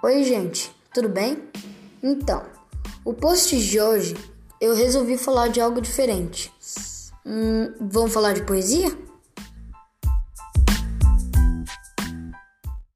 Oi, gente, tudo bem? Então, o post de hoje eu resolvi falar de algo diferente. Hum, vamos falar de poesia?